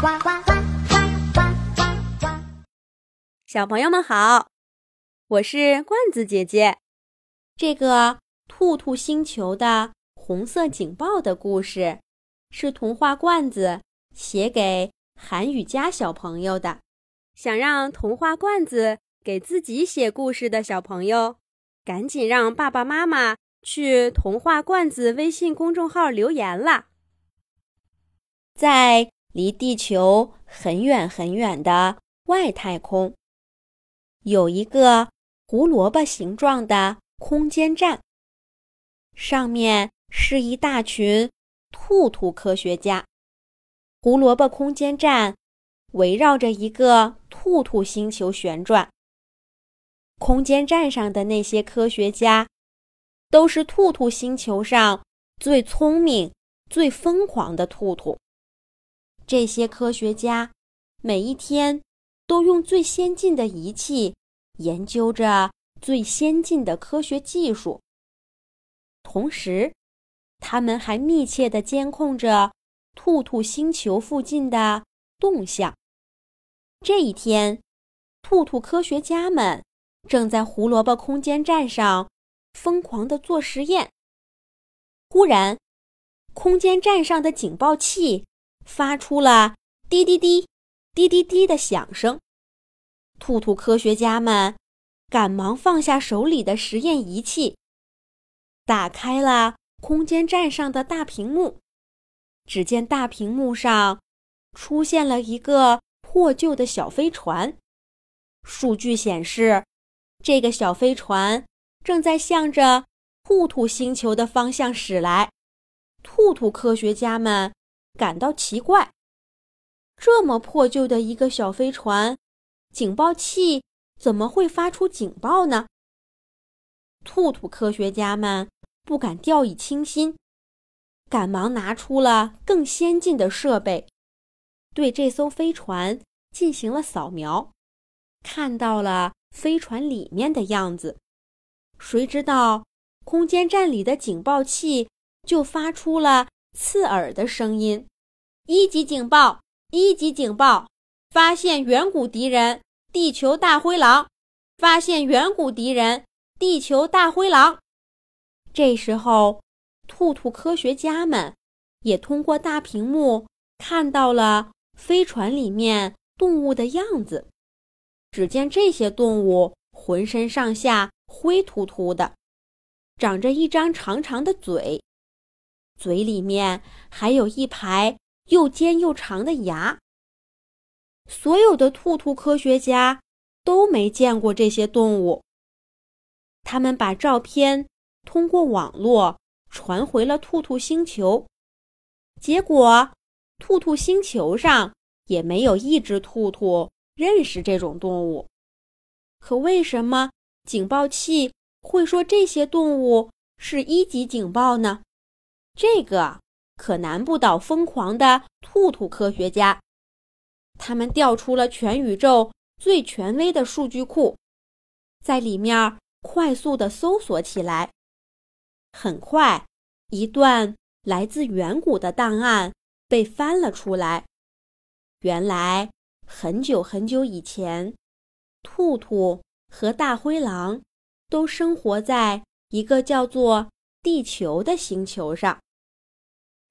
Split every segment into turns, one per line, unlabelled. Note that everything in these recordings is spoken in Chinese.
呱呱呱呱呱呱呱！小朋友们好，我是罐子姐姐。这个兔兔星球的红色警报的故事，是童话罐子写给韩雨佳小朋友的。想让童话罐子给自己写故事的小朋友，赶紧让爸爸妈妈去童话罐子微信公众号留言啦！在离地球很远很远的外太空，有一个胡萝卜形状的空间站，上面是一大群兔兔科学家。胡萝卜空间站围绕着一个兔兔星球旋转。空间站上的那些科学家，都是兔兔星球上最聪明、最疯狂的兔兔。这些科学家每一天都用最先进的仪器研究着最先进的科学技术，同时，他们还密切地监控着兔兔星球附近的动向。这一天，兔兔科学家们正在胡萝卜空间站上疯狂地做实验。忽然，空间站上的警报器。发出了滴滴滴、滴滴滴的响声。兔兔科学家们赶忙放下手里的实验仪器，打开了空间站上的大屏幕。只见大屏幕上出现了一个破旧的小飞船，数据显示，这个小飞船正在向着兔兔星球的方向驶来。兔兔科学家们。感到奇怪，这么破旧的一个小飞船，警报器怎么会发出警报呢？兔兔科学家们不敢掉以轻心，赶忙拿出了更先进的设备，对这艘飞船进行了扫描，看到了飞船里面的样子。谁知道，空间站里的警报器就发出了刺耳的声音。一级警报！一级警报！发现远古敌人——地球大灰狼！发现远古敌人——地球大灰狼！这时候，兔兔科学家们也通过大屏幕看到了飞船里面动物的样子。只见这些动物浑身上下灰秃秃的，长着一张长长的嘴，嘴里面还有一排。又尖又长的牙。所有的兔兔科学家都没见过这些动物。他们把照片通过网络传回了兔兔星球，结果兔兔星球上也没有一只兔兔认识这种动物。可为什么警报器会说这些动物是一级警报呢？这个。可难不倒疯狂的兔兔科学家，他们调出了全宇宙最权威的数据库，在里面快速的搜索起来。很快，一段来自远古的档案被翻了出来。原来，很久很久以前，兔兔和大灰狼都生活在一个叫做地球的星球上。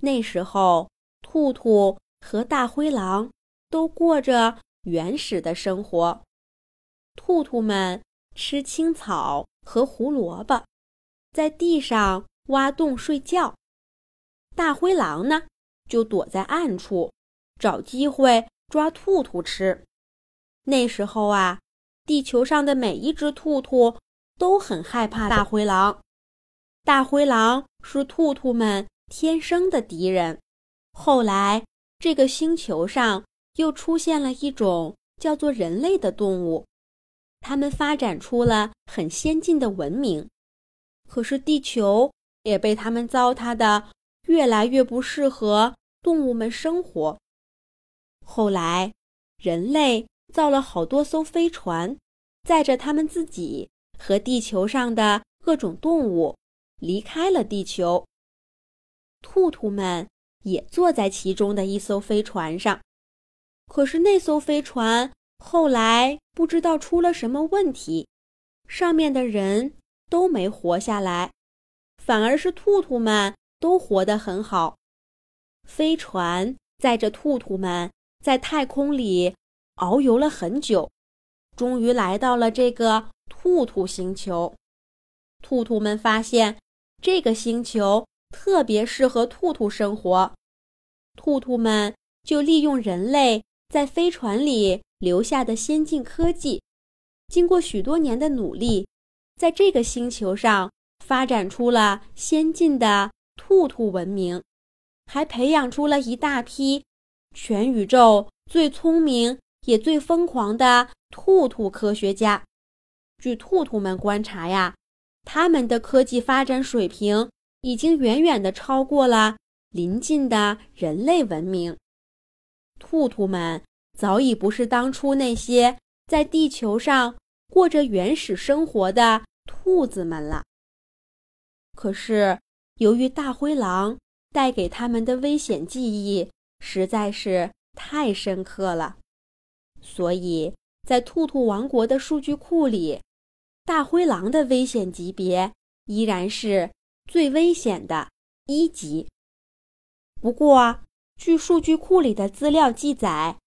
那时候，兔兔和大灰狼都过着原始的生活。兔兔们吃青草和胡萝卜，在地上挖洞睡觉。大灰狼呢，就躲在暗处，找机会抓兔兔吃。那时候啊，地球上的每一只兔兔都很害怕大灰狼。大灰狼是兔兔们。天生的敌人。后来，这个星球上又出现了一种叫做人类的动物，他们发展出了很先进的文明。可是，地球也被他们糟蹋的越来越不适合动物们生活。后来，人类造了好多艘飞船，载着他们自己和地球上的各种动物离开了地球。兔兔们也坐在其中的一艘飞船上，可是那艘飞船后来不知道出了什么问题，上面的人都没活下来，反而是兔兔们都活得很好。飞船载着兔兔们在太空里遨游了很久，终于来到了这个兔兔星球。兔兔们发现这个星球特别适合兔兔生活，兔兔们就利用人类在飞船里留下的先进科技，经过许多年的努力，在这个星球上发展出了先进的兔兔文明，还培养出了一大批全宇宙最聪明也最疯狂的兔兔科学家。据兔兔们观察呀。他们的科技发展水平已经远远的超过了邻近的人类文明。兔兔们早已不是当初那些在地球上过着原始生活的兔子们了。可是，由于大灰狼带给他们的危险记忆实在是太深刻了，所以在兔兔王国的数据库里。大灰狼的危险级别依然是最危险的一级。不过，据数据库里的资料记载，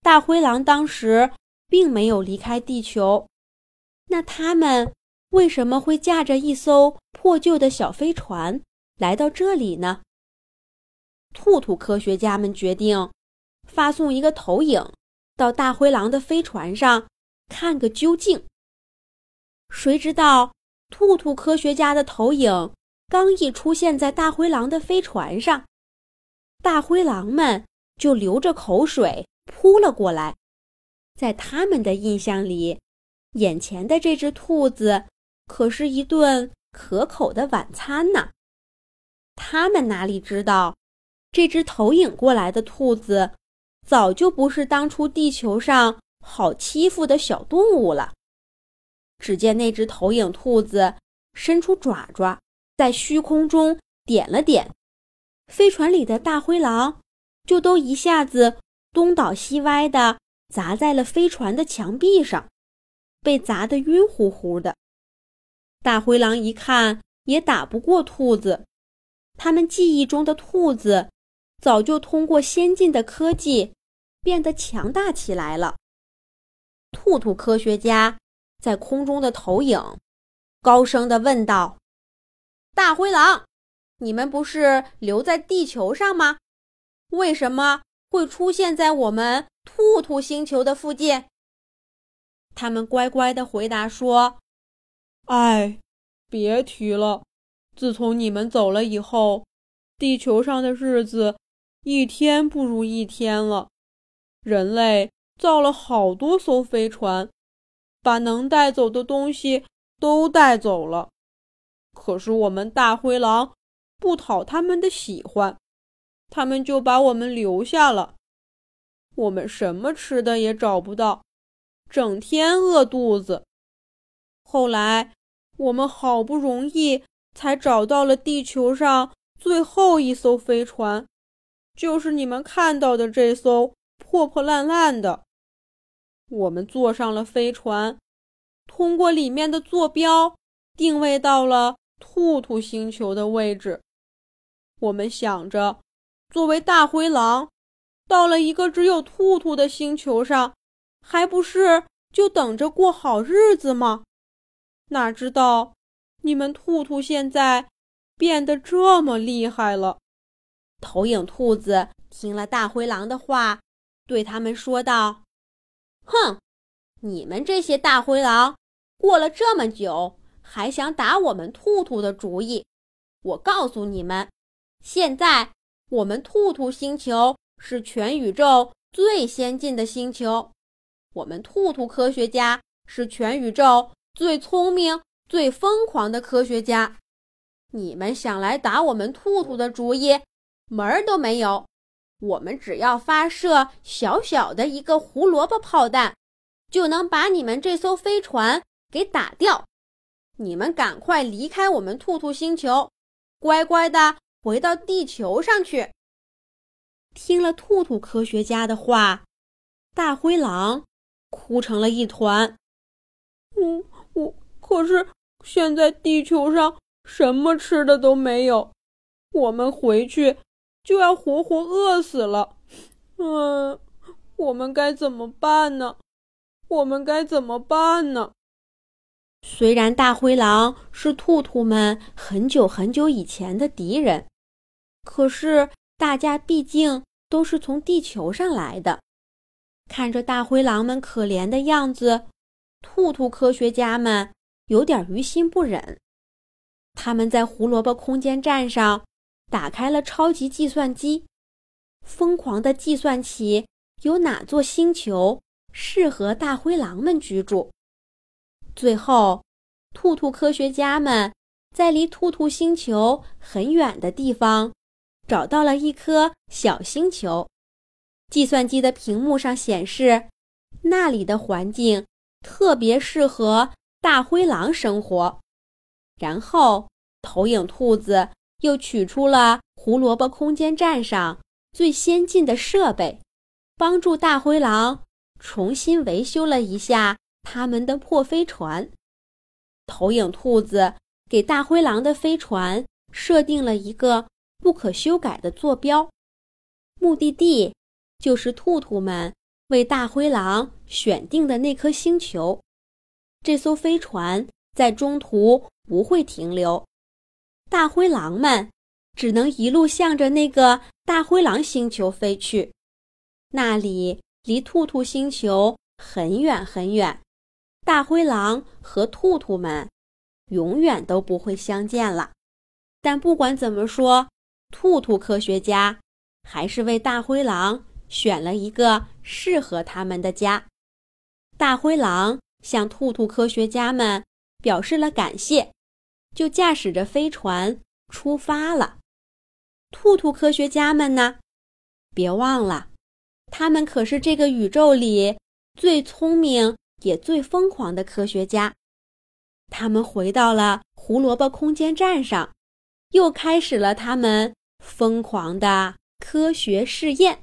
大灰狼当时并没有离开地球。那他们为什么会驾着一艘破旧的小飞船来到这里呢？兔兔科学家们决定发送一个投影到大灰狼的飞船上，看个究竟。谁知道，兔兔科学家的投影刚一出现在大灰狼的飞船上，大灰狼们就流着口水扑了过来。在他们的印象里，眼前的这只兔子可是一顿可口的晚餐呢。他们哪里知道，这只投影过来的兔子早就不是当初地球上好欺负的小动物了。只见那只投影兔子伸出爪爪，在虚空中点了点，飞船里的大灰狼就都一下子东倒西歪的砸在了飞船的墙壁上，被砸得晕乎乎的。大灰狼一看也打不过兔子，他们记忆中的兔子早就通过先进的科技变得强大起来了。兔兔科学家。在空中的投影，高声的问道：“大灰狼，你们不是留在地球上吗？为什么会出现在我们兔兔星球的附近？”他们乖乖的回答说：“
哎，别提了，自从你们走了以后，地球上的日子一天不如一天了。人类造了好多艘飞船。”把能带走的东西都带走了，可是我们大灰狼不讨他们的喜欢，他们就把我们留下了。我们什么吃的也找不到，整天饿肚子。后来我们好不容易才找到了地球上最后一艘飞船，就是你们看到的这艘破破烂烂的。我们坐上了飞船，通过里面的坐标定位到了兔兔星球的位置。我们想着，作为大灰狼，到了一个只有兔兔的星球上，还不是就等着过好日子吗？哪知道你们兔兔现在变得这么厉害了。
投影兔子听了大灰狼的话，对他们说道。哼，你们这些大灰狼，过了这么久还想打我们兔兔的主意？我告诉你们，现在我们兔兔星球是全宇宙最先进的星球，我们兔兔科学家是全宇宙最聪明、最疯狂的科学家。你们想来打我们兔兔的主意，门儿都没有。我们只要发射小小的一个胡萝卜炮弹，就能把你们这艘飞船给打掉。你们赶快离开我们兔兔星球，乖乖的回到地球上去。听了兔兔科学家的话，大灰狼哭成了一团。
我我可是现在地球上什么吃的都没有，我们回去就要活活饿死了。嗯，我们该怎么办呢？我们该怎么办呢？
虽然大灰狼是兔兔们很久很久以前的敌人，可是大家毕竟都是从地球上来的。看着大灰狼们可怜的样子，兔兔科学家们有点于心不忍。他们在胡萝卜空间站上打开了超级计算机，疯狂的计算起有哪座星球适合大灰狼们居住。最后，兔兔科学家们在离兔兔星球很远的地方找到了一颗小星球。计算机的屏幕上显示，那里的环境特别适合大灰狼生活。然后，投影兔子又取出了胡萝卜空间站上最先进的设备，帮助大灰狼重新维修了一下。他们的破飞船，投影兔子给大灰狼的飞船设定了一个不可修改的坐标，目的地就是兔兔们为大灰狼选定的那颗星球。这艘飞船在中途不会停留，大灰狼们只能一路向着那个大灰狼星球飞去，那里离兔兔星球很远很远。大灰狼和兔兔们永远都不会相见了。但不管怎么说，兔兔科学家还是为大灰狼选了一个适合他们的家。大灰狼向兔兔科学家们表示了感谢，就驾驶着飞船出发了。兔兔科学家们呢？别忘了，他们可是这个宇宙里最聪明。也最疯狂的科学家，他们回到了胡萝卜空间站上，又开始了他们疯狂的科学试验。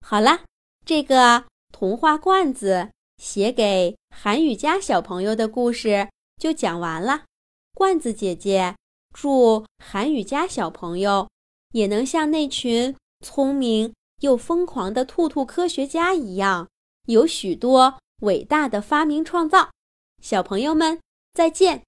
好了，这个童话罐子写给韩雨佳小朋友的故事就讲完了。罐子姐姐祝韩雨佳小朋友也能像那群聪明又疯狂的兔兔科学家一样，有许多。伟大的发明创造，小朋友们再见。